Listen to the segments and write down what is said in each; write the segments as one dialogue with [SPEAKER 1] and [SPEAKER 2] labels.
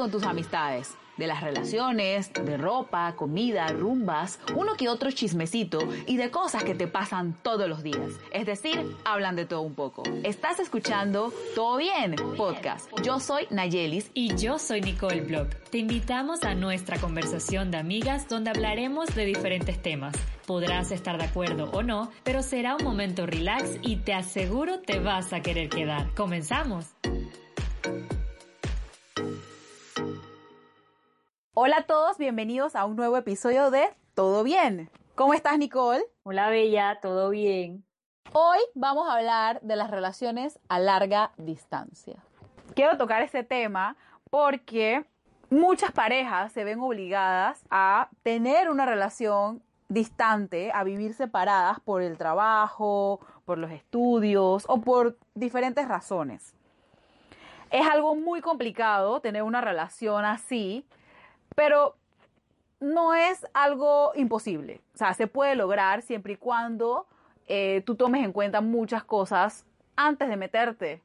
[SPEAKER 1] con tus amistades? De las relaciones, de ropa, comida, rumbas, uno que otro chismecito y de cosas que te pasan todos los días. Es decir, hablan de todo un poco. Estás escuchando Todo Bien Podcast. Yo soy Nayelis
[SPEAKER 2] Y yo soy Nicole Block. Te invitamos a nuestra conversación de amigas donde hablaremos de diferentes temas. Podrás estar de acuerdo o no, pero será un momento relax y te aseguro te vas a querer quedar. Comenzamos.
[SPEAKER 1] Hola a todos, bienvenidos a un nuevo episodio de Todo Bien. ¿Cómo estás, Nicole?
[SPEAKER 2] Hola Bella, ¿todo bien?
[SPEAKER 1] Hoy vamos a hablar de las relaciones a larga distancia. Quiero tocar este tema porque muchas parejas se ven obligadas a tener una relación distante, a vivir separadas por el trabajo, por los estudios o por diferentes razones. Es algo muy complicado tener una relación así, pero no es algo imposible. O sea, se puede lograr siempre y cuando eh, tú tomes en cuenta muchas cosas antes de meterte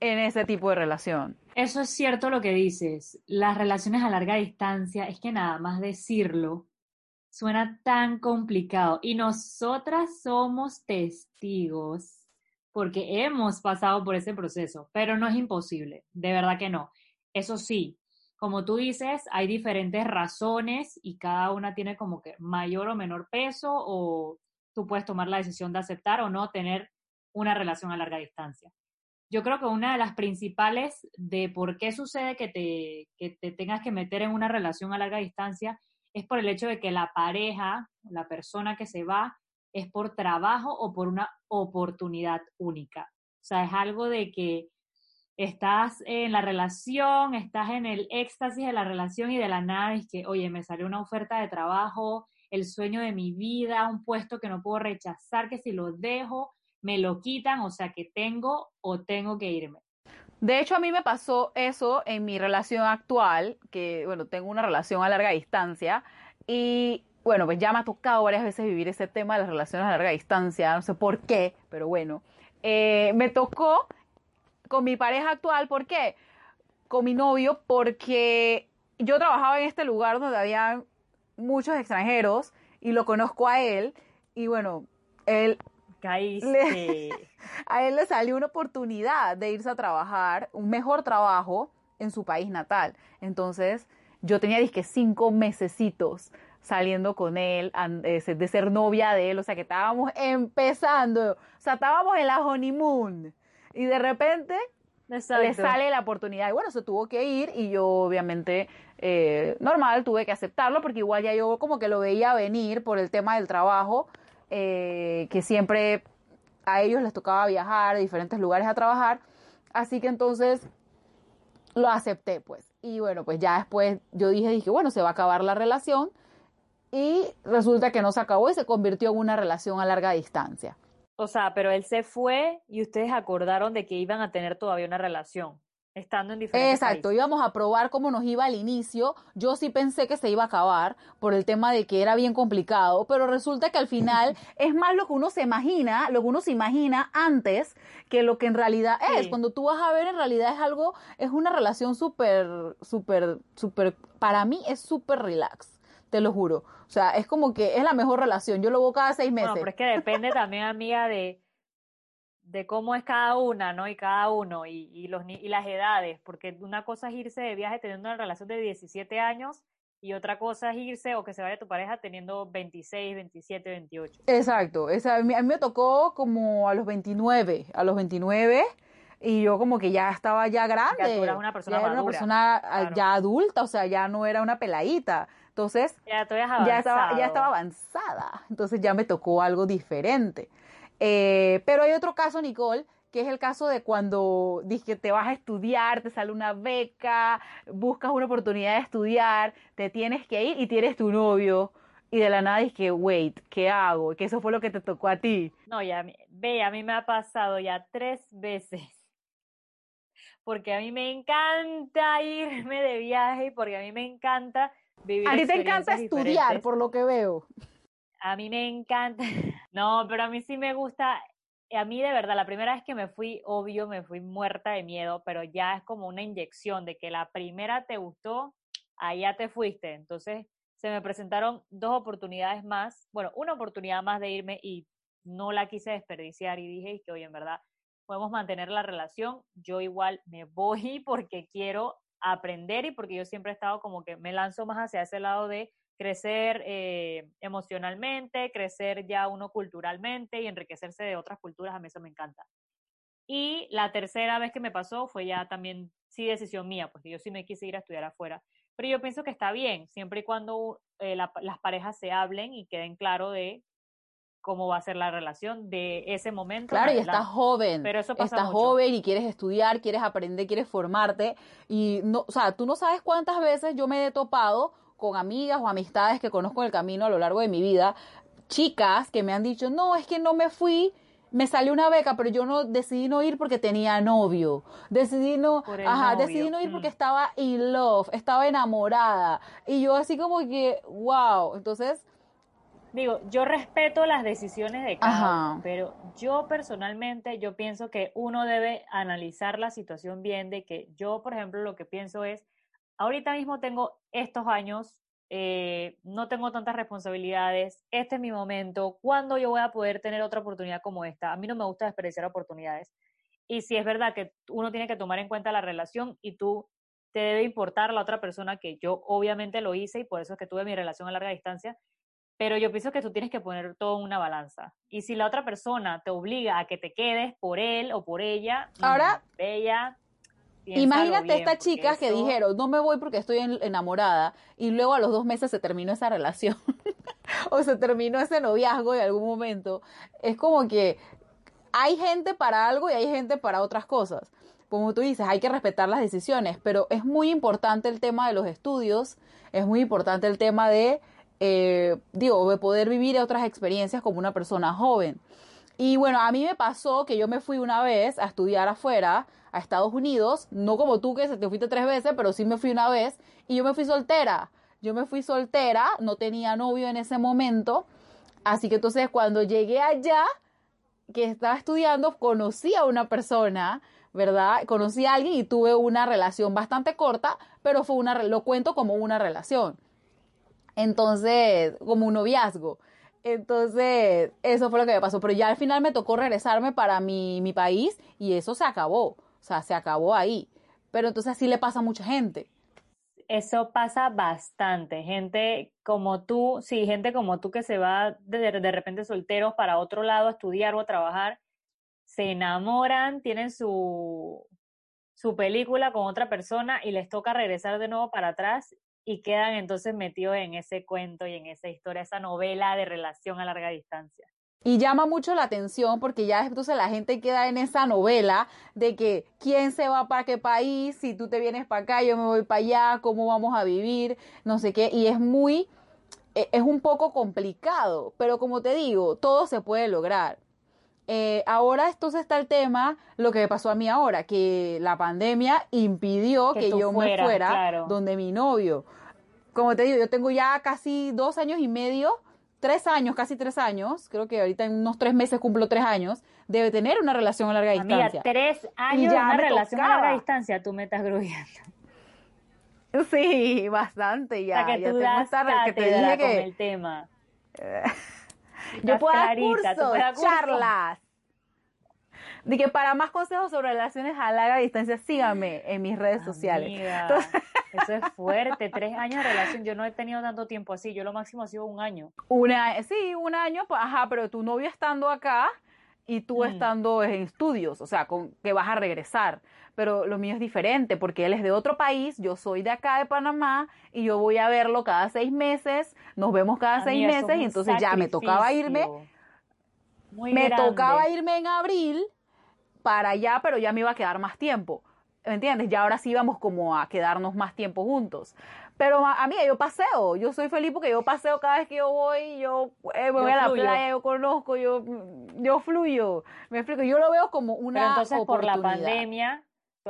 [SPEAKER 1] en ese tipo de relación.
[SPEAKER 2] Eso es cierto lo que dices. Las relaciones a larga distancia, es que nada más decirlo suena tan complicado. Y nosotras somos testigos porque hemos pasado por ese proceso, pero no es imposible, de verdad que no. Eso sí, como tú dices, hay diferentes razones y cada una tiene como que mayor o menor peso o tú puedes tomar la decisión de aceptar o no tener una relación a larga distancia. Yo creo que una de las principales de por qué sucede que te, que te tengas que meter en una relación a larga distancia es por el hecho de que la pareja, la persona que se va, es por trabajo o por una oportunidad única. O sea, es algo de que estás en la relación, estás en el éxtasis de la relación y de la nada es que, oye, me salió una oferta de trabajo, el sueño de mi vida, un puesto que no puedo rechazar, que si lo dejo, me lo quitan, o sea, que tengo o tengo que irme.
[SPEAKER 1] De hecho, a mí me pasó eso en mi relación actual, que, bueno, tengo una relación a larga distancia y, bueno, pues ya me ha tocado varias veces vivir ese tema de las relaciones a larga distancia, no sé por qué, pero bueno, eh, me tocó con mi pareja actual, ¿por qué? Con mi novio, porque yo trabajaba en este lugar donde había muchos extranjeros y lo conozco a él y bueno, él
[SPEAKER 2] Caíste.
[SPEAKER 1] a él le salió una oportunidad de irse a trabajar, un mejor trabajo en su país natal. Entonces, yo tenía, disque, cinco mesecitos saliendo con él, de ser novia de él, o sea, que estábamos empezando, o sea, estábamos en la honeymoon. Y de repente le
[SPEAKER 2] Exacto.
[SPEAKER 1] sale la oportunidad. Y bueno, se tuvo que ir y yo obviamente eh, normal tuve que aceptarlo porque igual ya yo como que lo veía venir por el tema del trabajo, eh, que siempre a ellos les tocaba viajar a diferentes lugares a trabajar. Así que entonces lo acepté pues. Y bueno, pues ya después yo dije, dije, bueno, se va a acabar la relación. Y resulta que no se acabó y se convirtió en una relación a larga distancia.
[SPEAKER 2] O sea, pero él se fue y ustedes acordaron de que iban a tener todavía una relación, estando en diferentes
[SPEAKER 1] Exacto,
[SPEAKER 2] países.
[SPEAKER 1] íbamos a probar cómo nos iba al inicio. Yo sí pensé que se iba a acabar por el tema de que era bien complicado, pero resulta que al final es más lo que uno se imagina, lo que uno se imagina antes que lo que en realidad es.
[SPEAKER 2] Sí.
[SPEAKER 1] Cuando tú vas a ver, en realidad es algo, es una relación súper, súper, súper, para mí es súper relax. Te lo juro. O sea, es como que es la mejor relación. Yo lo veo cada seis meses.
[SPEAKER 2] Bueno, pero es que depende también, amiga, de, de cómo es cada una, ¿no? Y cada uno, y, y los, y las edades, porque una cosa es irse de viaje teniendo una relación de 17 años y otra cosa es irse o que se vaya tu pareja teniendo 26, 27, 28.
[SPEAKER 1] Exacto, esa, a, mí, me tocó como a los 29, a los 29, y yo como que ya estaba ya grande.
[SPEAKER 2] Ya tú eras una persona
[SPEAKER 1] ya era una persona ah,
[SPEAKER 2] claro.
[SPEAKER 1] ya adulta, o sea, ya no era una peladita. Entonces,
[SPEAKER 2] Ya
[SPEAKER 1] estaba, ya estaba avanzada. Entonces ya me tocó algo diferente. Eh, pero hay otro caso, Nicole, que es el caso de cuando que te vas a estudiar, te sale una beca, buscas una oportunidad de estudiar, te tienes que ir y tienes tu novio y de la nada dices que, wait, ¿qué hago? Que eso fue lo que te tocó a ti.
[SPEAKER 2] No, ya, ve, a mí me ha pasado ya tres veces. Porque a mí me encanta irme de viaje y porque a mí me encanta vivir.
[SPEAKER 1] A ti te encanta estudiar, por lo que veo.
[SPEAKER 2] A mí me encanta. No, pero a mí sí me gusta. A mí de verdad, la primera vez que me fui, obvio, me fui muerta de miedo, pero ya es como una inyección de que la primera te gustó, allá te fuiste. Entonces, se me presentaron dos oportunidades más, bueno, una oportunidad más de irme y no la quise desperdiciar y dije que, oye, en verdad, podemos mantener la relación, yo igual me voy porque quiero aprender y porque yo siempre he estado como que me lanzo más hacia ese lado de crecer eh, emocionalmente, crecer ya uno culturalmente y enriquecerse de otras culturas, a mí eso me encanta. Y la tercera vez que me pasó fue ya también, sí, decisión mía, porque yo sí me quise ir a estudiar afuera. Pero yo pienso que está bien, siempre y cuando eh, las parejas se hablen y queden claro de cómo va a ser la relación de ese momento.
[SPEAKER 1] Claro, y estás joven.
[SPEAKER 2] Pero eso pasa
[SPEAKER 1] Estás joven y quieres estudiar, quieres aprender, quieres formarte. Y no, o sea, tú no sabes cuántas veces yo me he topado con amigas o amistades que conozco en el camino a lo largo de mi vida, chicas que me han dicho, no, es que no me fui me salió una beca, pero yo no decidí no ir porque tenía novio. Decidí no, ajá, decidí no ir porque mm. estaba in love, estaba enamorada. Y yo así como que, wow, entonces
[SPEAKER 2] digo, yo respeto las decisiones de cada uno, pero yo personalmente yo pienso que uno debe analizar la situación bien de que yo, por ejemplo, lo que pienso es ahorita mismo tengo estos años eh, no tengo tantas responsabilidades, este es mi momento, ¿cuándo yo voy a poder tener otra oportunidad como esta? A mí no me gusta desperdiciar oportunidades. Y si es verdad que uno tiene que tomar en cuenta la relación y tú te debe importar la otra persona, que yo obviamente lo hice y por eso es que tuve mi relación a larga distancia, pero yo pienso que tú tienes que poner todo en una balanza. Y si la otra persona te obliga a que te quedes por él o por ella,
[SPEAKER 1] ahora,
[SPEAKER 2] bella,
[SPEAKER 1] Imagínate estas chicas que dijeron, no me voy porque estoy enamorada, y luego a los dos meses se terminó esa relación, o se terminó ese noviazgo en algún momento. Es como que hay gente para algo y hay gente para otras cosas. Como tú dices, hay que respetar las decisiones, pero es muy importante el tema de los estudios, es muy importante el tema de, eh, digo, de poder vivir otras experiencias como una persona joven. Y bueno, a mí me pasó que yo me fui una vez a estudiar afuera, a Estados Unidos, no como tú que se te fuiste tres veces, pero sí me fui una vez y yo me fui soltera. Yo me fui soltera, no tenía novio en ese momento, así que entonces cuando llegué allá, que estaba estudiando, conocí a una persona, ¿verdad? Conocí a alguien y tuve una relación bastante corta, pero fue una, lo cuento como una relación. Entonces, como un noviazgo. Entonces, eso fue lo que me pasó. Pero ya al final me tocó regresarme para mi, mi país y eso se acabó. O sea, se acabó ahí. Pero entonces así le pasa a mucha gente.
[SPEAKER 2] Eso pasa bastante. Gente como tú, sí, gente como tú que se va de, de repente solteros para otro lado a estudiar o a trabajar, se enamoran, tienen su, su película con otra persona y les toca regresar de nuevo para atrás y quedan entonces metidos en ese cuento y en esa historia, esa novela de relación a larga distancia.
[SPEAKER 1] Y llama mucho la atención porque ya entonces la gente queda en esa novela de que quién se va para qué país, si tú te vienes para acá, yo me voy para allá, cómo vamos a vivir, no sé qué. Y es muy, e, es un poco complicado, pero como te digo, todo se puede lograr. Eh, ahora entonces está el tema, lo que me pasó a mí ahora, que la pandemia impidió que, yo me fuera donde mi novio. Como te digo, yo tengo ya casi dos años y medio, tres años, casi tres años, creo que ahorita en unos tres meses cumplo tres años, debe tener una relación a larga distancia.
[SPEAKER 2] tres años de una relación a larga distancia, tú me estás gruñendo.
[SPEAKER 1] Sí, bastante ya.
[SPEAKER 2] que ya tú das que te dije que... con el tema.
[SPEAKER 1] Yo puedo dar cursos, charlas. De que para más consejos sobre relaciones a larga distancia, síganme en mis redes sociales.
[SPEAKER 2] eso es fuerte, tres años de relación. Yo no he tenido tanto tiempo así. Yo lo máximo ha sido un año.
[SPEAKER 1] Una, sí, un año, pues, ajá, pero tu novio estando acá y tú mm. estando en estudios, o sea, con, que vas a regresar. Pero lo mío es diferente porque él es de otro país, yo soy de acá de Panamá y yo voy a verlo cada seis meses, nos vemos cada seis meses y entonces ya me tocaba irme. me tocaba irme en abril para allá, pero ya me iba a quedar más tiempo. ¿Me entiendes? Ya ahora sí íbamos como a quedarnos más tiempo juntos. Pero a, mí yo paseo, yo soy feliz porque yo paseo cada vez que yo voy, yo eh, voy a la playa, yo conozco, yo, yo fluyo, me explico, yo lo veo como una Pero entonces
[SPEAKER 2] por la pandemia,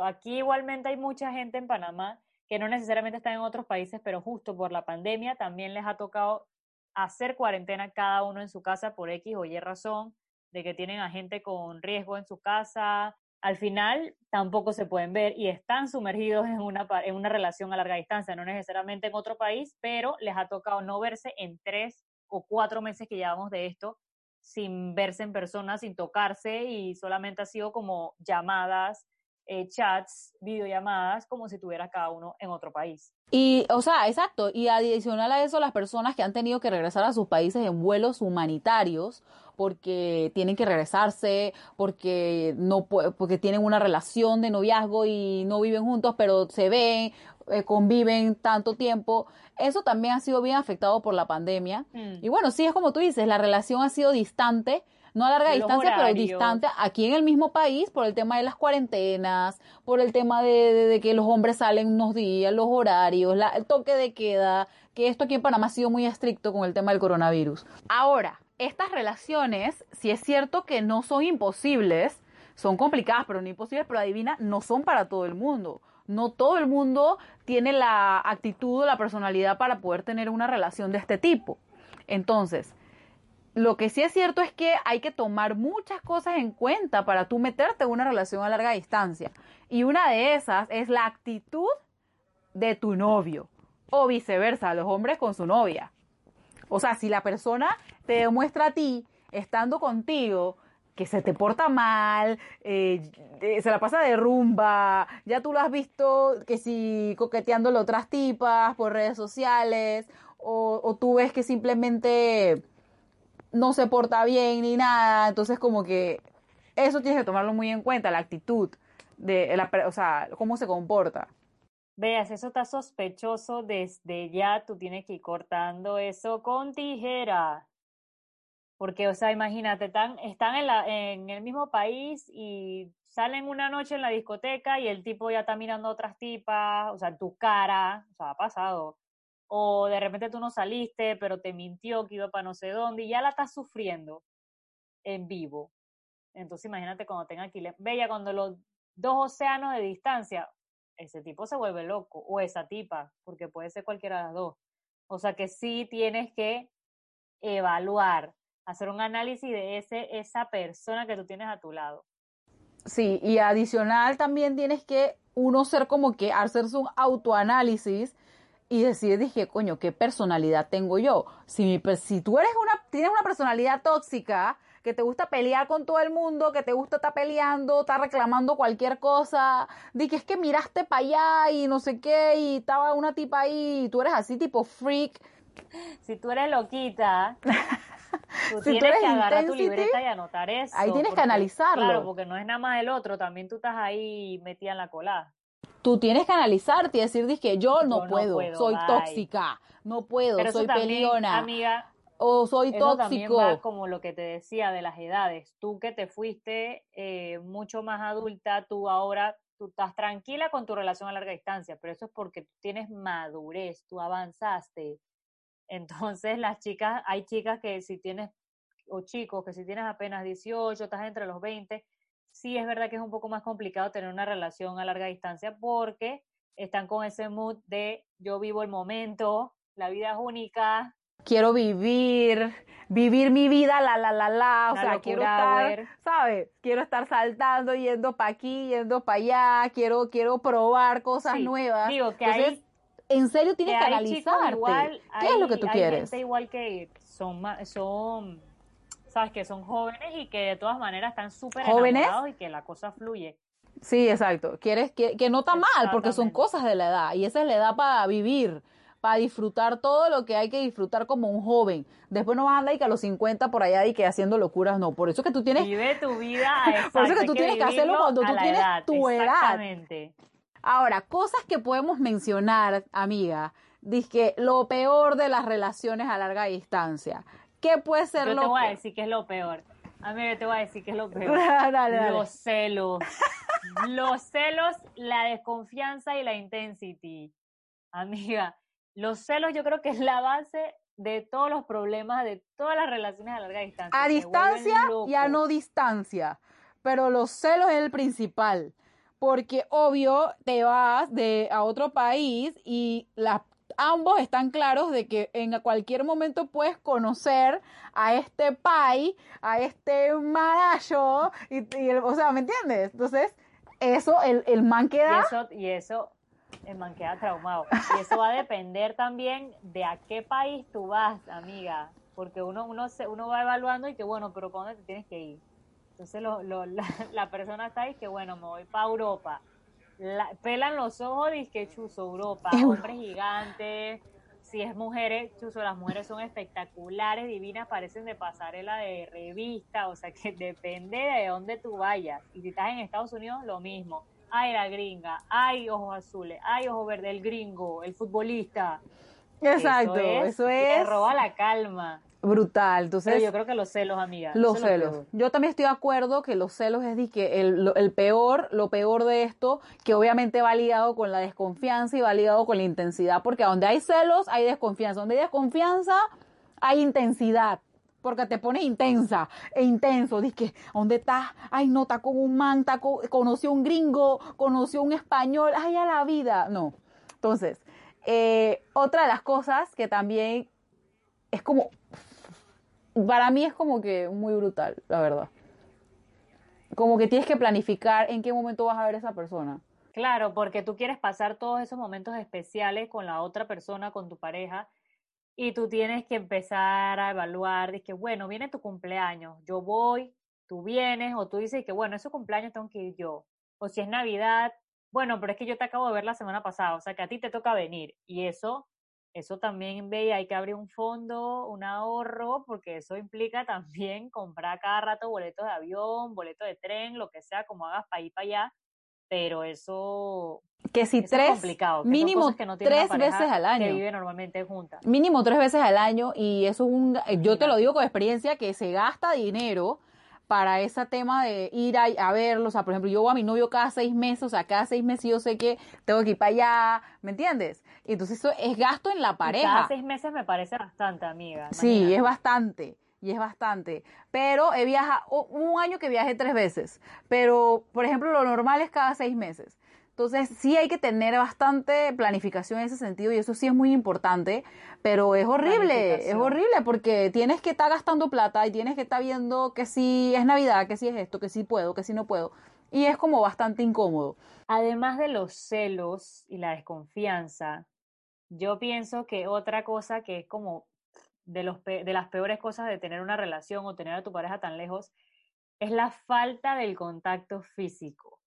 [SPEAKER 2] aquí igualmente hay mucha gente en Panamá que no necesariamente está en otros países, pero justo por la pandemia también les ha tocado hacer cuarentena cada uno en su casa por X o Y razón, de que tienen a gente con riesgo en su casa, al final tampoco se pueden ver y están sumergidos en una, en una relación a larga distancia, no necesariamente en otro país, pero les ha tocado no verse en tres o cuatro meses que llevamos de esto sin verse en persona, sin tocarse y solamente ha sido como llamadas, eh, chats, videollamadas, como si tuviera cada uno en otro país.
[SPEAKER 1] Y, o sea, exacto, y adicional a eso, las personas que han tenido que regresar a sus países en vuelos humanitarios porque tienen que regresarse, porque no porque tienen una relación de noviazgo y no viven juntos, pero se ven, eh, conviven tanto tiempo. Eso también ha sido bien afectado por la pandemia. Mm. Y bueno, sí, es como tú dices, la relación ha sido distante, no a larga distancia, pero distante aquí en el mismo país por el tema de las cuarentenas, por el tema de, que los hombres salen unos días, los horarios, el toque de queda, que esto aquí en Panamá ha sido muy estricto con el tema del coronavirus. Ahora, estas relaciones, si es cierto que no son imposibles, son complicadas, pero no imposibles, pero adivina, no son para todo el mundo. No todo el mundo tiene la actitud o la personalidad para poder tener una relación de este tipo. Entonces, lo que sí es cierto es que hay que tomar muchas cosas en cuenta para tú meterte en una relación a larga distancia. Y una de esas es la actitud de tu novio. O viceversa, los hombres con su novia. O sea, si la persona te demuestra a ti, estando contigo, que se te porta mal, eh, eh, se la pasa de rumba, ya tú lo has visto que si coqueteándole otras tipas por redes sociales, o, o, tú ves que simplemente no se porta bien ni nada, entonces como que eso tienes que tomarlo muy en cuenta, la actitud de la, o sea, cómo se comporta.
[SPEAKER 2] Veas, eso está sospechoso desde ya, tú tienes que ir cortando eso con tijera. Porque, o sea, imagínate, están, están en, la, en el mismo país y salen una noche en la discoteca y el tipo ya está mirando a otras tipas, o sea, tu cara, o sea, ha pasado. O de repente tú no saliste, pero te mintió que iba para no sé dónde y ya la estás sufriendo en vivo. Entonces imagínate cuando tenga aquí, bella, cuando los dos océanos de distancia, ese tipo se vuelve loco, o esa tipa, porque puede ser cualquiera de las dos. O sea que sí tienes que evaluar, hacer un análisis de ese, esa persona que tú tienes a tu lado.
[SPEAKER 1] Sí, y adicional también tienes que uno ser como que hacerse un autoanálisis y decir, dije, coño, ¿qué personalidad tengo yo? Si, si tú eres una, tienes una personalidad tóxica, que te gusta pelear con todo el mundo, que te gusta estar peleando, estar reclamando cualquier cosa, di que es que miraste para allá y no sé qué, y estaba una tipa ahí, y tú eres así tipo freak.
[SPEAKER 2] Si tú eres loquita, tú tienes que agarrar tu libreta y anotar eso.
[SPEAKER 1] Ahí tienes que analizarlo.
[SPEAKER 2] Claro, porque no es nada más el otro, también tú estás ahí metida en la cola.
[SPEAKER 1] Tú tienes que analizarte y decir, que yo no, puedo, soy tóxica, no puedo, soy peleona.
[SPEAKER 2] Amiga,
[SPEAKER 1] o soy
[SPEAKER 2] Eso
[SPEAKER 1] tóxico.
[SPEAKER 2] También va como lo que te decía de las edades. Tú que te fuiste eh, mucho más adulta, tú ahora tú estás tranquila con tu relación a larga distancia, pero eso es porque tú tienes madurez, tú avanzaste. Entonces las chicas, hay chicas que si tienes, o chicos que si tienes apenas 18, estás entre los 20, sí es verdad que es un poco más complicado tener una relación a larga distancia porque están con ese mood de yo vivo el momento, la vida es única,
[SPEAKER 1] quiero vivir, vivir mi vida, la, la, la, la, o sea, quiero estar, ¿sabes? Quiero estar saltando, yendo para aquí, yendo para allá, quiero, quiero probar cosas nuevas.
[SPEAKER 2] Digo que Entonces,
[SPEAKER 1] en serio tienes que, analizarte. ¿Qué es lo que tú
[SPEAKER 2] hay
[SPEAKER 1] quieres?
[SPEAKER 2] Gente igual que son, son, sabes, que son jóvenes y que de todas maneras están súper enamorados y que la cosa fluye.
[SPEAKER 1] Sí, exacto. Quieres que, que no está mal, porque son cosas de la edad y esa es la edad para vivir para disfrutar todo lo que hay que disfrutar como un joven. Después no vas a andar y que a los 50 por allá y que haciendo locuras, no. Por eso que tú tienes...
[SPEAKER 2] Vive tu vida.
[SPEAKER 1] por eso que tú tienes que hacerlo cuando tú tienes tu edad. Ahora, cosas que podemos mencionar, amiga. Dice lo peor de las relaciones a larga distancia. ¿Qué puede ser
[SPEAKER 2] Yo
[SPEAKER 1] lo
[SPEAKER 2] te voy a decir que es lo peor. A mí te voy a decir que es lo peor. dale, dale. Los celos. los celos, la desconfianza y la intensity. Amiga, los celos yo creo que es la base de todos los problemas, de todas las relaciones a larga distancia.
[SPEAKER 1] A distancia y a no distancia. Pero los celos es el principal. Porque obvio te vas de a otro país y las ambos están claros de que en cualquier momento puedes conocer a este pai, a este marayo, y, o sea, ¿me entiendes? Entonces, eso, el, el man queda...
[SPEAKER 2] Y eso, y eso, el man queda traumado. Y eso va a depender también de a qué país tú vas, amiga. Porque uno, uno, se, uno va evaluando y que, bueno, pero ¿para dónde te tienes que ir? Entonces lo, lo, la, la, persona está ahí que, bueno, me voy para Europa pelan los ojos y que chuzo Europa, hombres gigantes, si es mujeres, chuzo, las mujeres son espectaculares, divinas, parecen de pasarela de revista, o sea que depende de dónde tú vayas. Y si estás en Estados Unidos, lo mismo. Ay, la gringa, ay, ojos azules, ay, ojos verdes, el gringo, el futbolista.
[SPEAKER 1] Exacto, eso es.
[SPEAKER 2] roba la calma
[SPEAKER 1] brutal. Entonces,
[SPEAKER 2] yo creo que los celos, amiga.
[SPEAKER 1] Los celos. Yo también estoy de acuerdo que los celos es que el, el, peor, lo peor de esto, que obviamente va ligado con la desconfianza y va ligado con la intensidad, porque donde hay celos hay desconfianza, donde hay desconfianza hay intensidad. Porque te pones intensa e intenso. Dices ¿dónde estás? Ay, no, está con un man, conoció un gringo, conoció un español, ay, a la vida. No. Entonces, eh, otra de las cosas que también es como para mí es como que muy brutal, la verdad. Como que tienes que planificar en qué momento vas a ver esa persona.
[SPEAKER 2] Claro, porque tú quieres pasar todos esos momentos especiales con la otra persona, con tu pareja, y tú tienes que empezar a evaluar, de que, bueno, viene tu cumpleaños, yo voy, tú vienes, o tú dices que, bueno, ese cumpleaños tengo que ir yo. O si es Navidad, bueno, pero es que yo te acabo de ver la semana pasada, o sea que a ti te toca venir. Y eso eso también ve, hay que abrir un fondo, un ahorro, porque eso implica también comprar cada rato boletos de avión, boletos de tren, lo que sea, como hagas para ir para allá, pero eso
[SPEAKER 1] que si tres complicado, mínimo tres veces al año.
[SPEAKER 2] que vive normalmente juntas
[SPEAKER 1] mínimo tres veces al año y eso es un yo te lo digo con experiencia que se gasta dinero para ese tema de ir a, a verlos. O sea, por ejemplo, yo voy a mi novio cada seis meses, o sea, cada seis meses yo sé que tengo que ir para allá, ¿me entiendes? Entonces eso es gasto en la pareja.
[SPEAKER 2] cada seis meses me parece bastante, amiga.
[SPEAKER 1] Sí, es bastante. Y es bastante. Pero he viajado, un año que viajé tres veces. Pero, por ejemplo, lo normal es cada seis meses. Entonces sí hay que tener bastante planificación en ese sentido y eso sí es muy importante, pero es horrible, es horrible porque tienes que estar gastando plata y tienes que estar viendo que si es Navidad, que si es esto, que si puedo, que si no puedo. Y es como bastante incómodo.
[SPEAKER 2] Además de los celos y la desconfianza, yo pienso que otra cosa que es como de, los de las peores cosas de tener una relación o tener a tu pareja tan lejos es la falta del contacto físico.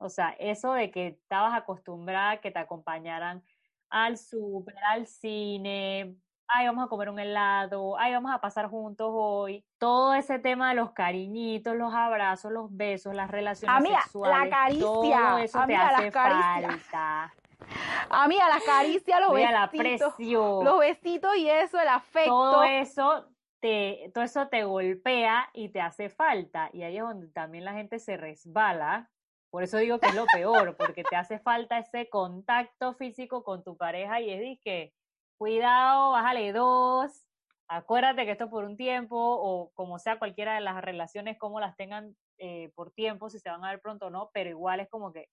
[SPEAKER 2] O sea, eso de que estabas acostumbrada a que te acompañaran al súper, al cine, ay, vamos a comer un helado, ay, vamos a pasar juntos hoy. Todo ese tema de los cariñitos, los abrazos, los besos, las relaciones
[SPEAKER 1] Amiga,
[SPEAKER 2] sexuales.
[SPEAKER 1] la caricia. Todo eso te hace falta. Amiga, la caricia, los
[SPEAKER 2] Mira, besitos. La
[SPEAKER 1] Los besitos y eso, el afecto.
[SPEAKER 2] Todo eso te, todo eso te golpea y te hace falta. Y ahí es donde también la gente se resbala por eso digo que es lo peor, porque te hace falta ese contacto físico con tu pareja y es que, cuidado, bájale dos, acuérdate que esto por un tiempo, o como sea cualquiera de las relaciones, como las tengan eh, por tiempo, si se van a ver pronto o no, pero igual es como que,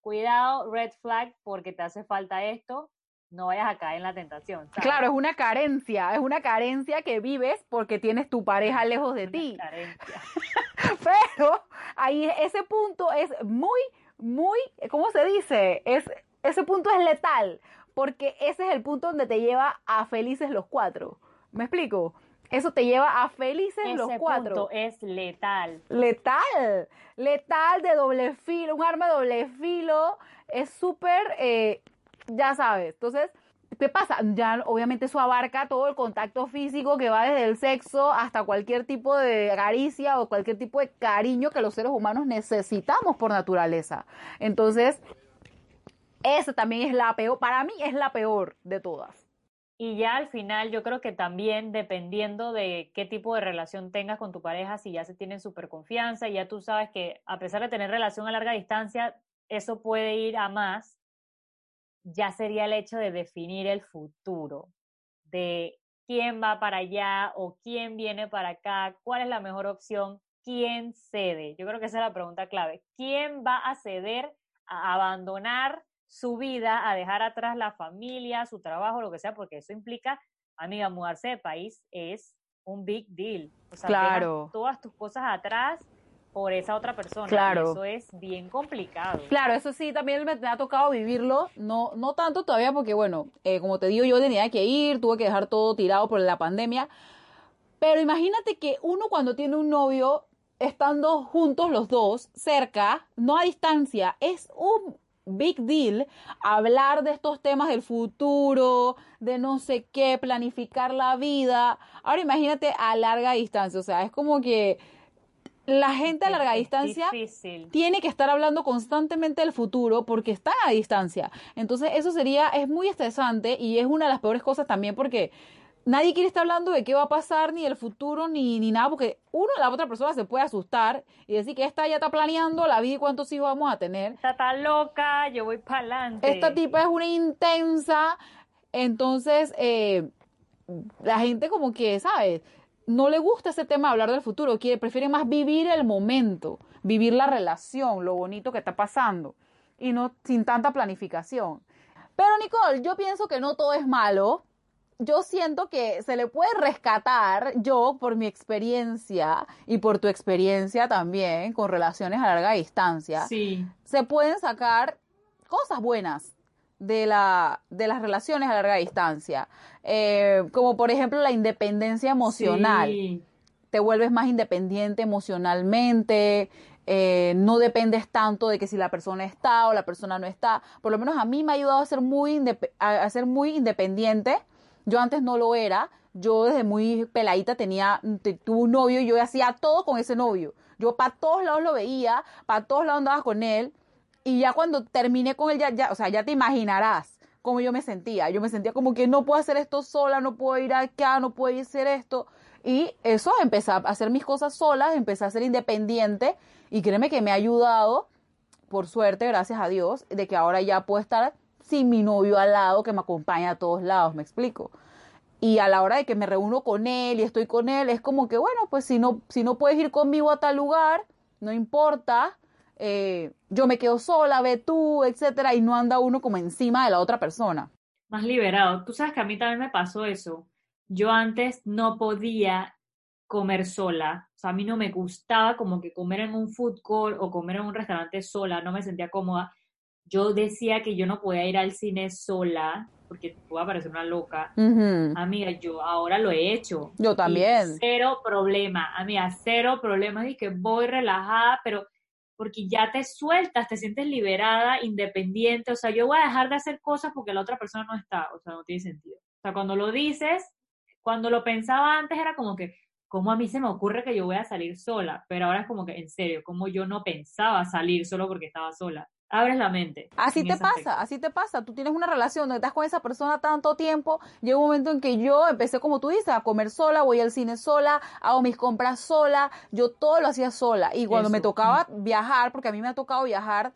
[SPEAKER 2] cuidado, red flag, porque te hace falta esto, no vayas a caer en la tentación.
[SPEAKER 1] Claro, es una carencia, es una carencia que vives porque tienes tu pareja lejos de ti.
[SPEAKER 2] Carencia.
[SPEAKER 1] Pero ahí ese punto es muy, muy, ¿cómo se dice? Es, ese punto es letal, porque ese es el punto donde te lleva a felices los cuatro. ¿Me explico? Eso te lleva a felices los cuatro.
[SPEAKER 2] Punto es letal.
[SPEAKER 1] Letal. Letal de doble filo, un arma de doble filo. Es súper eh, ya sabes. Entonces, ¿qué pasa? Ya obviamente eso abarca todo el contacto físico que va desde el sexo hasta cualquier tipo de caricia o cualquier tipo de cariño que los seres humanos necesitamos por naturaleza. Entonces, esa también es la peor, para mí es la peor de todas.
[SPEAKER 2] Y ya al final yo creo que también dependiendo de qué tipo de relación tengas con tu pareja, si ya se tienen súper confianza ya tú sabes que a pesar de tener relación a larga distancia, eso puede ir a más, ya sería el hecho de definir el futuro, de quién va para allá o quién viene para acá, cuál es la mejor opción, quién cede. Yo creo que esa es la pregunta clave. ¿Quién va a ceder a abandonar su vida, a dejar atrás la familia, su trabajo, lo que sea, porque eso implica, amiga, mudarse de país es un big deal. O sea,
[SPEAKER 1] claro.
[SPEAKER 2] todas tus cosas atrás por esa otra persona. Claro. eso es bien complicado.
[SPEAKER 1] Claro, eso sí, también me, ha tocado vivirlo, no, no tanto todavía porque, bueno, eh, como te digo, yo tenía que ir, tuve que dejar todo tirado por la pandemia, pero imagínate que uno cuando tiene un novio, estando juntos los dos, cerca, no a distancia, es un big deal hablar de estos temas del futuro, de no sé qué, planificar la vida. Ahora imagínate a larga distancia, o sea, es como que la gente a larga distancia tiene que estar hablando constantemente del futuro porque está a distancia. Entonces eso sería, es muy estresante y es una de las peores cosas también porque nadie quiere estar hablando de qué va a pasar, ni del futuro, ni, ni nada, porque uno, la otra persona se puede asustar y decir que esta ya está planeando la vida y cuántos hijos vamos a tener.
[SPEAKER 2] Esta está loca, yo voy para adelante.
[SPEAKER 1] Esta tipa es una intensa, entonces eh, la gente como que, ¿sabes? No le gusta ese tema de hablar del futuro, quiere, prefiere más vivir el momento, vivir la relación, lo bonito que está pasando y no sin tanta planificación. Pero Nicole, yo pienso que no todo es malo yo siento que se le puede rescatar, yo por mi experiencia y por tu experiencia también con relaciones a larga distancia,
[SPEAKER 2] sí.
[SPEAKER 1] se pueden sacar cosas buenas de, la, de las relaciones a larga distancia, eh, como por ejemplo la independencia emocional. Te vuelves más independiente emocionalmente, eh, no dependes tanto de que si la persona está o la persona no está. Por lo menos a mí me ha ayudado a ser muy, a ser muy independiente yo antes no lo era. Yo desde muy peladita tenía, tuve un novio y yo hacía todo con ese novio. Yo para todos lados lo veía, para todos lados andaba con él. Y ya cuando terminé con él, ya, ya, o sea, ya te imaginarás cómo yo me sentía. Yo me sentía como que no puedo hacer esto sola, no puedo ir acá, no puedo hacer esto. Y eso, empecé a hacer mis cosas solas, empecé a ser independiente. Y créeme que me ha ayudado, por suerte, gracias a Dios, de que ahora ya puedo estar sin mi novio al lado que me acompaña a todos lados, me explico. Y a la hora de que me reúno con él y estoy con él, es como que, bueno, pues si no, si no puedes ir conmigo a tal lugar, no importa, eh, yo me quedo sola, ve tú, etcétera, y no anda uno como encima de la otra persona.
[SPEAKER 2] Más liberado. Tú sabes que a mí también me pasó eso. Yo antes no podía comer sola. O sea, a mí no me gustaba como que comer en un food court o comer en un restaurante sola, no me sentía cómoda yo decía que yo no podía ir al cine sola porque puedo parecer una loca. Amiga, yo ahora lo he hecho.
[SPEAKER 1] Yo también.
[SPEAKER 2] cero problema, amiga, cero problema. Y que voy relajada, pero porque ya te sueltas, te sientes liberada, independiente. O sea, yo voy a dejar de hacer cosas porque la otra persona no está. O sea, no tiene sentido. O sea, cuando lo dices, cuando lo pensaba antes era como que, ¿cómo a mí se me ocurre que yo voy a salir sola? Pero ahora es como que, en serio, como yo no pensaba salir solo porque estaba sola abres la mente.
[SPEAKER 1] Así te pasa, así te pasa. Tú tienes una relación donde estás con esa persona tanto tiempo. Llega un momento en que yo empecé, como tú dices, a comer sola, voy al cine sola, hago mis compras sola. Yo todo lo hacía sola. Y cuando me tocaba viajar, porque a mí me ha tocado viajar,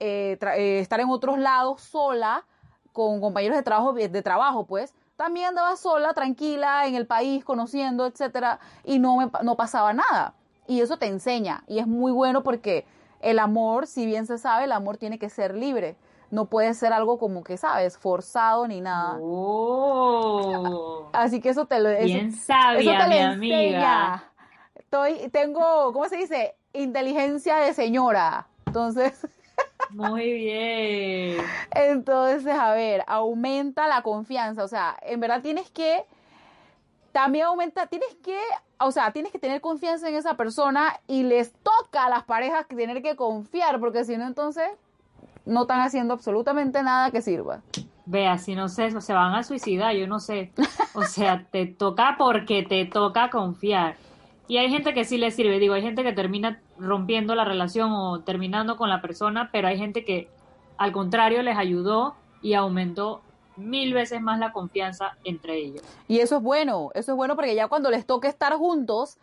[SPEAKER 1] eh, eh, estar en otros lados sola, con compañeros de trabajo, de trabajo, pues, también andaba sola, tranquila, en el país, conociendo, etcétera, y no me, no pasaba nada. Y eso te enseña. Y es muy bueno porque el amor, si bien se sabe, el amor tiene que ser libre. No puede ser algo como que, ¿sabes? Forzado ni nada.
[SPEAKER 2] Oh.
[SPEAKER 1] Así que eso te lo...
[SPEAKER 2] Bien sabia, mi amiga.
[SPEAKER 1] Estoy, tengo, ¿cómo se dice? Inteligencia de señora. Entonces...
[SPEAKER 2] Muy bien.
[SPEAKER 1] Entonces, a ver, aumenta la confianza. O sea, en verdad tienes que también aumenta, tienes que, o sea, tienes que tener confianza en esa persona y les toca a las parejas tener que confiar, porque si no, entonces no están haciendo absolutamente nada que sirva.
[SPEAKER 2] Vea, si no sé, se van a suicidar, yo no sé. O sea, te toca porque te toca confiar. Y hay gente que sí le sirve, digo, hay gente que termina rompiendo la relación o terminando con la persona, pero hay gente que al contrario les ayudó y aumentó mil veces más la confianza entre ellos.
[SPEAKER 1] Y eso es bueno, eso es bueno porque ya cuando les toque estar juntos,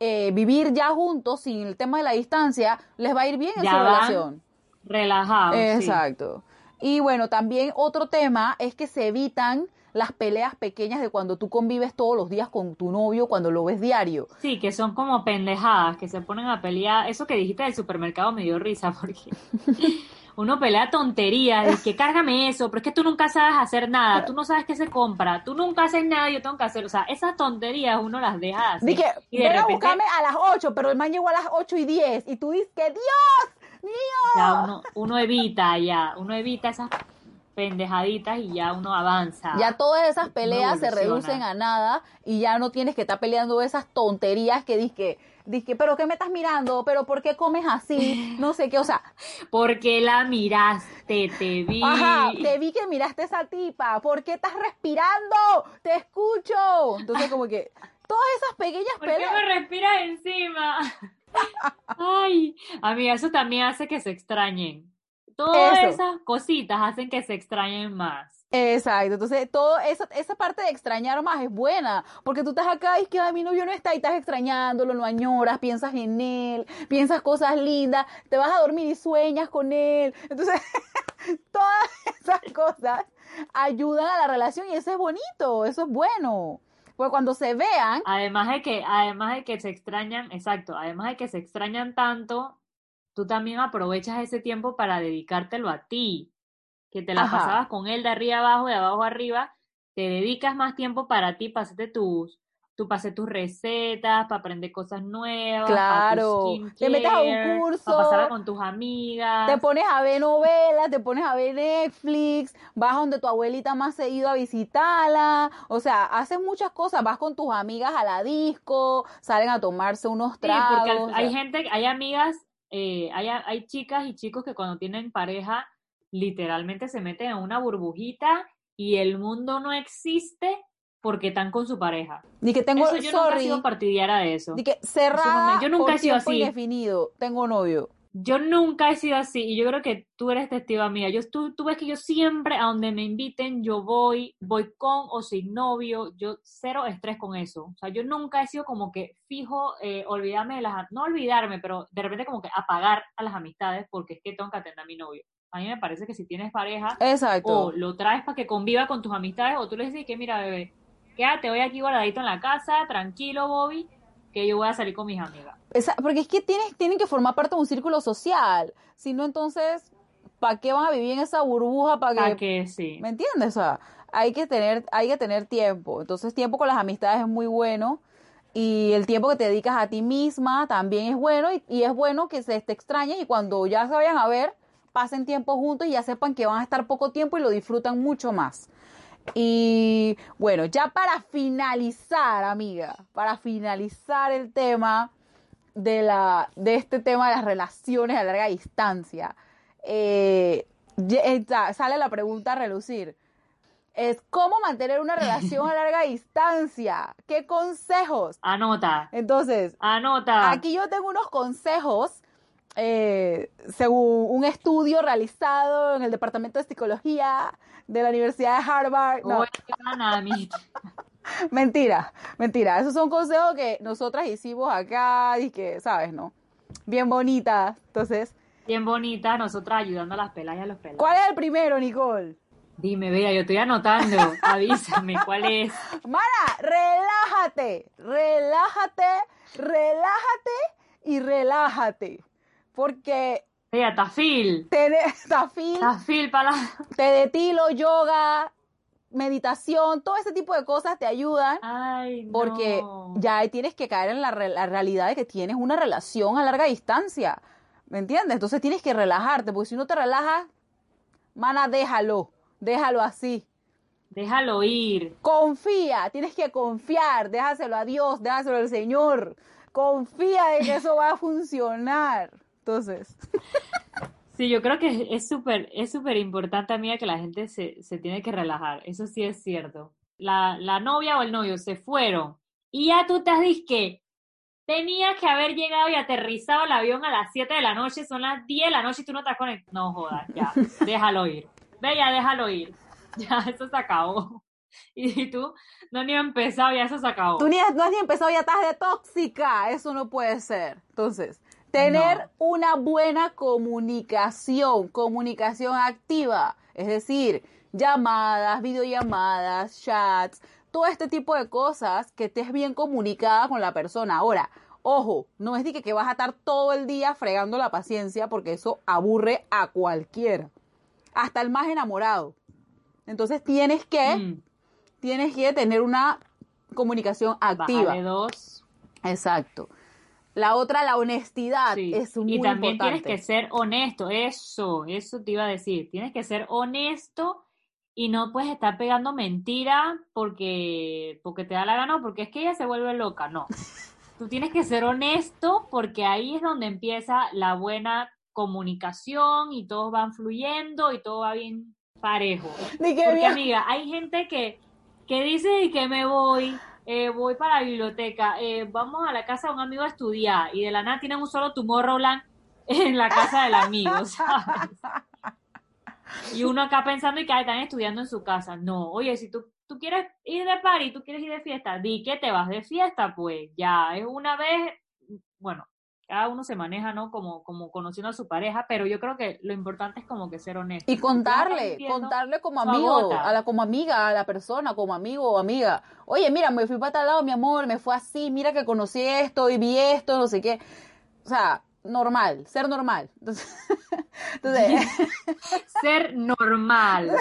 [SPEAKER 1] eh, vivir ya juntos sin el tema de la distancia, les va a ir bien en su relación.
[SPEAKER 2] Relajados.
[SPEAKER 1] Exacto. Y bueno, también otro tema es que se evitan las peleas pequeñas de cuando tú convives todos los días con tu novio, cuando lo ves diario.
[SPEAKER 2] Sí, que son como pendejadas, que se ponen a pelear. Eso que dijiste del supermercado me dio risa porque uno pelea tonterías, de que cárgame eso, pero es que tú nunca sabes hacer nada, tú no sabes qué se compra, tú nunca haces nada, yo tengo que hacer, o sea, esas tonterías uno las deja así.
[SPEAKER 1] Dije, y de repente, a buscarme a las 8, pero el man llegó a las 8 y 10 y tú dices que Dios, mío.
[SPEAKER 2] Ya uno, uno evita ya, uno evita esas pendejaditas y ya uno avanza.
[SPEAKER 1] Ya todas esas peleas se reducen a nada y ya no tienes que estar peleando esas tonterías que dices que, pero ¿qué me estás mirando? ¿Pero por qué comes así? No sé qué, o sea.
[SPEAKER 2] Porque la miraste, te vi.
[SPEAKER 1] Ajá, te vi que miraste a esa tipa. ¿Por qué estás respirando? Te escucho. Entonces como que todas esas pequeñas peleas.
[SPEAKER 2] ¿Por qué me respiras encima? Ay, amiga, eso también hace que se extrañen. Todas esas cositas hacen que se extrañen más.
[SPEAKER 1] Exacto, entonces todo esa, esa parte de extrañar más es buena, porque tú estás acá y que mi novio no está y estás extrañándolo, lo añoras, piensas en él, piensas cosas lindas, te vas a dormir y sueñas con él. Entonces, todas esas cosas ayudan a la relación y eso es bonito, eso es bueno. Porque cuando se vean.
[SPEAKER 2] Además de que, además de que se extrañan, exacto, además de que se extrañan tanto, tú también aprovechas ese tiempo para dedicártelo a ti, que te la pasabas con él de arriba abajo, de abajo arriba, te dedicas más tiempo para ti, pasate tus, tú pases tus recetas, para aprender cosas nuevas,
[SPEAKER 1] claro, te metes a un curso,
[SPEAKER 2] para pasar con tus amigas,
[SPEAKER 1] te pones a ver novelas, te pones a ver Netflix, vas donde tu abuelita más se ha ido a visitarla, o sea, haces muchas cosas, vas con tus amigas a la disco, salen a tomarse unos tragos. Sí,
[SPEAKER 2] porque hay gente, hay amigas eh, hay, hay chicas y chicos que cuando tienen pareja literalmente se meten en una burbujita y el mundo no existe porque están con su pareja.
[SPEAKER 1] Ni que tengo,
[SPEAKER 2] eso yo nunca he sido partidaria de eso.
[SPEAKER 1] Ni que cerrada yo nunca he sido así. indefinido, tengo novio.
[SPEAKER 2] Yo nunca he sido así y yo creo que tú eres testigo mía. Yo, tú, tú ves que yo siempre, a donde me inviten, yo voy, voy con o sin novio, yo cero estrés con eso. O sea, yo nunca he sido como que fijo, eh, olvidarme de las, no olvidarme, pero de repente como que apagar a las amistades porque es que tengo que atender a mi novio. A mí me parece que si tienes pareja,
[SPEAKER 1] Exacto.
[SPEAKER 2] o lo traes para que conviva con tus amistades, o tú le dices que mira, bebé, quédate hoy aquí guardadito en la casa, tranquilo, Bobby, que yo voy a salir con mis amigas.
[SPEAKER 1] porque es que tienes, tienen que formar parte de un círculo social. Si no, entonces, ¿para qué van a vivir en esa burbuja? ¿Para
[SPEAKER 2] que, sí.
[SPEAKER 1] ¿Me entiendes? O sea, hay que, tener, hay que tener tiempo. Entonces, tiempo con las amistades es muy bueno. Y el tiempo que te dedicas a ti misma también es bueno. Y, es bueno que se te extrañen y cuando ya se vayan a ver, pasen tiempo juntos y ya sepan que van a estar poco tiempo y lo disfrutan mucho más. Y bueno, ya para finalizar, amiga, para finalizar el tema de, la, de este tema de las relaciones a larga distancia, eh, eh, sale la pregunta a relucir. Es cómo mantener una relación a larga distancia. ¿Qué consejos?
[SPEAKER 2] Anota.
[SPEAKER 1] Entonces,
[SPEAKER 2] anota.
[SPEAKER 1] Aquí yo tengo unos consejos eh, según un estudio realizado en el Departamento de Psicología de la Universidad de Harvard. No. mentira, mentira. Esos son consejos que nosotras hicimos acá y que, ¿sabes, no? Bien bonitas. Entonces.
[SPEAKER 2] Bien bonitas, nosotras ayudando a las pelas y a los pelas.
[SPEAKER 1] ¿Cuál es el primero, Nicole?
[SPEAKER 2] Dime, vea, yo estoy anotando. Avísame, ¿cuál es?
[SPEAKER 1] Mara, relájate, relájate, relájate y relájate. Porque
[SPEAKER 2] Mira, tafil.
[SPEAKER 1] Te tafil.
[SPEAKER 2] Tafil para
[SPEAKER 1] Te de yoga, meditación, todo ese tipo de cosas te ayudan.
[SPEAKER 2] Ay,
[SPEAKER 1] Porque ya tienes que caer en la, realidad de que tienes una relación a larga distancia. ¿Me entiendes? Entonces tienes que relajarte, porque si no te relajas, mana, déjalo. Déjalo así.
[SPEAKER 2] Déjalo ir.
[SPEAKER 1] Confía, tienes que confiar. Déjaselo a Dios, déjaselo al Señor. Confía de que eso va a funcionar. Entonces.
[SPEAKER 2] Sí, yo creo que es súper es súper importante, amiga, que la gente se, se, tiene que relajar. Eso sí es cierto. La, la novia o el novio se fueron y ya tú te has dicho que tenías que haber llegado y aterrizado el avión a las 7 de la noche, son las 10 de la noche y tú no estás conectado. No jodas, ya, déjalo ir. Ve, ya déjalo ir. Ya, eso se acabó. Y tú no ni has empezado, ya eso se acabó.
[SPEAKER 1] Tú ni, no has ni empezado, ya estás de tóxica. Eso no puede ser. Entonces, tener una buena comunicación, comunicación activa, es decir, llamadas, videollamadas, chats, todo este tipo de cosas que estés bien comunicada con la persona. Ahora, ojo, no es de que, que vas a estar todo el día fregando la paciencia porque eso aburre a cualquiera, hasta el más enamorado. Entonces tienes que,
[SPEAKER 2] Mm,
[SPEAKER 1] tienes que tener una comunicación activa.
[SPEAKER 2] bájale dos.
[SPEAKER 1] Exacto. La otra, la honestidad,
[SPEAKER 2] Sí.
[SPEAKER 1] es muy
[SPEAKER 2] y también
[SPEAKER 1] importante.
[SPEAKER 2] tienes que ser honesto, eso, eso te iba a decir. Tienes que ser honesto y no puedes estar pegando mentira porque, porque te da la gana o porque es que ella se vuelve loca, no. Tú tienes que ser honesto porque ahí es donde empieza la buena comunicación y todos van fluyendo y todo va bien parejo. Porque amiga, hay gente que, que dice y que me voy, eh, voy para la biblioteca, eh, vamos a la casa de un amigo a estudiar y de la nada tienen un solo Tomorrowland en la casa del amigo, ¿sabes? Y uno acá pensando y que "Ay, están estudiando en su casa. No, oye, si tú, tú quieres ir de party, tú quieres ir de fiesta, di que te vas de fiesta, pues ya, es una vez, bueno, cada uno se maneja, ¿no? Como, como conociendo a su pareja, pero yo creo que lo importante es como que ser honesto.
[SPEAKER 1] Y contarle, contarle como amigo, a la, como amiga, a la persona, como amigo o amiga. Oye, mira, me fui para tal lado, mi amor, me fue así, mira que conocí esto y vi esto, no sé qué. O sea, normal, ser normal. Entonces, entonces
[SPEAKER 2] Ser normal.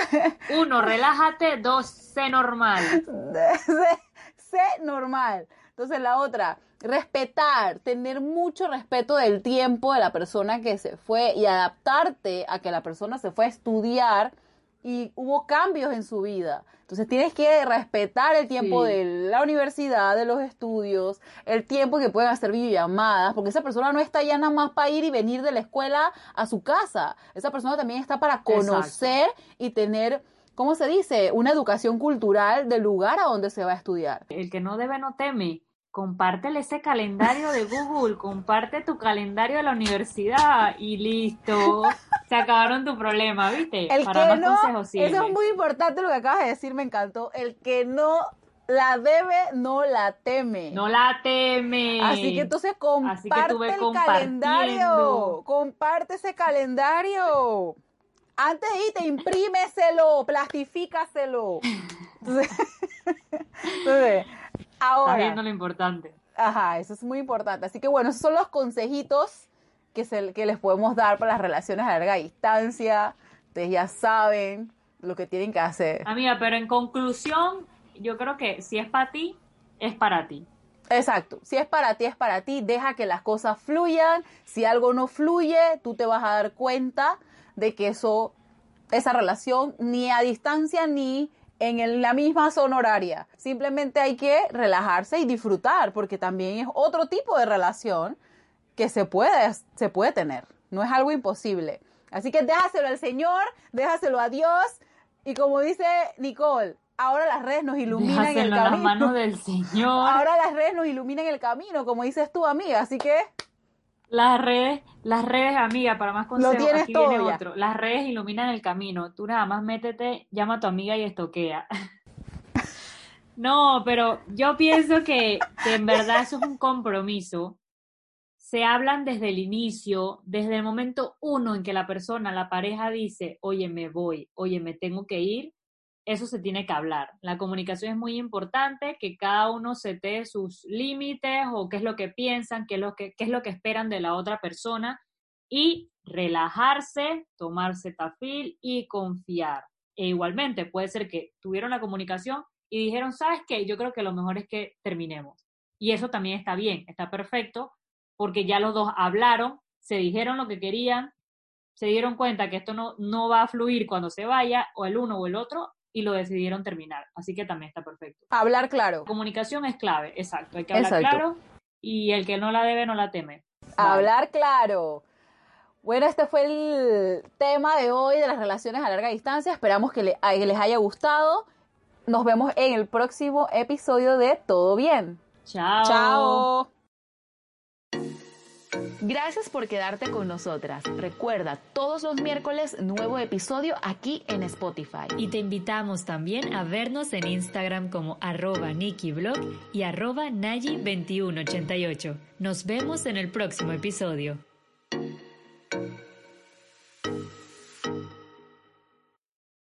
[SPEAKER 2] Uno, relájate. Dos, sé normal.
[SPEAKER 1] sé normal. Entonces la otra, respetar, tener mucho respeto del tiempo de la persona que se fue y adaptarte a que la persona se fue a estudiar y hubo cambios en su vida. Entonces tienes que respetar el tiempo
[SPEAKER 2] Sí.
[SPEAKER 1] de la universidad, de los estudios, el tiempo que pueden hacer videollamadas, porque esa persona no está ya nada más para ir y venir de la escuela a su casa. Esa persona también está para conocer y tener, ¿cómo se dice? Una educación cultural del lugar a donde se va a estudiar.
[SPEAKER 2] El que no debe no teme. Compártele ese calendario de Google, comparte tu calendario de la universidad y listo. Se acabaron tu problema, ¿viste?
[SPEAKER 1] El
[SPEAKER 2] Para
[SPEAKER 1] que
[SPEAKER 2] más
[SPEAKER 1] no,
[SPEAKER 2] consejos
[SPEAKER 1] eso es muy importante lo que acabas de decir, me encantó. El que no la debe, no la teme.
[SPEAKER 2] No la teme.
[SPEAKER 1] Así que entonces
[SPEAKER 2] que
[SPEAKER 1] comparte
[SPEAKER 2] ve
[SPEAKER 1] el calendario. Comparte ese calendario. Antes de irte, imprímeselo, plastifícaselo. Entonces, entonces,
[SPEAKER 2] Estás
[SPEAKER 1] ahora.
[SPEAKER 2] viendo lo importante.
[SPEAKER 1] Ajá, eso es muy importante. Así que bueno, esos son los consejitos que, se, que les podemos dar para las relaciones a larga distancia. Ustedes ya saben lo que tienen que hacer.
[SPEAKER 2] Amiga, pero en conclusión, yo creo que si es para ti, es para ti.
[SPEAKER 1] Exacto. Si es para ti, es para ti. Deja que las cosas fluyan. Si algo no fluye, tú te vas a dar cuenta de que eso, esa relación, ni a distancia ni en el- la misma zona horaria. Simplemente hay que relajarse y disfrutar, porque también es otro tipo de relación que se puede, se puede tener. No es algo imposible. Así que déjaselo al Señor, déjaselo a Dios. Y como dice Nicole, ahora las redes nos iluminan el
[SPEAKER 2] Déjaselo en las
[SPEAKER 1] camino.
[SPEAKER 2] manos del Señor.
[SPEAKER 1] Ahora las redes nos iluminan el camino, como dices tú, amiga. Así que
[SPEAKER 2] Las redes, las redes, amiga, para más consejos,
[SPEAKER 1] tienes
[SPEAKER 2] aquí
[SPEAKER 1] todo
[SPEAKER 2] viene
[SPEAKER 1] ya.
[SPEAKER 2] otro. Las redes iluminan el camino. Tú nada más métete, llama a tu amiga y estoquea. No, pero yo pienso que, que en verdad eso es un compromiso. Se hablan desde el inicio, desde el momento uno en que la persona, la pareja dice, oye, me voy, oye, me tengo que ir, eso se tiene que hablar. La comunicación es muy importante, que cada uno sete sus límites o qué es lo que piensan, qué es lo que, qué es lo que esperan de la otra persona y relajarse, tomarse tafil y confiar. E igualmente puede ser que tuvieron la comunicación y dijeron, ¿sabes qué? Yo creo que lo mejor es que terminemos. Y eso también está bien, está perfecto, porque ya los dos hablaron, se dijeron lo que querían, se dieron cuenta que esto no, no va a fluir cuando se vaya, o el uno o el otro, y lo decidieron terminar. Así que también está perfecto.
[SPEAKER 1] hablar claro.
[SPEAKER 2] La comunicación es clave, exacto. Hay que hablar
[SPEAKER 1] Exacto.
[SPEAKER 2] claro y el que no la debe no la teme.
[SPEAKER 1] Hablar claro. Bueno, este fue el tema de hoy de las relaciones a larga distancia. Esperamos que les haya gustado. Nos vemos en el próximo episodio de Todo Bien.
[SPEAKER 2] Chao.
[SPEAKER 1] Chao. Gracias por quedarte con nosotras. Recuerda, todos los miércoles nuevo episodio aquí en Spotify.
[SPEAKER 2] Y te invitamos también a vernos en Instagram como arroba NikiBlog y arroba Nayi2188. Nos vemos en el próximo episodio.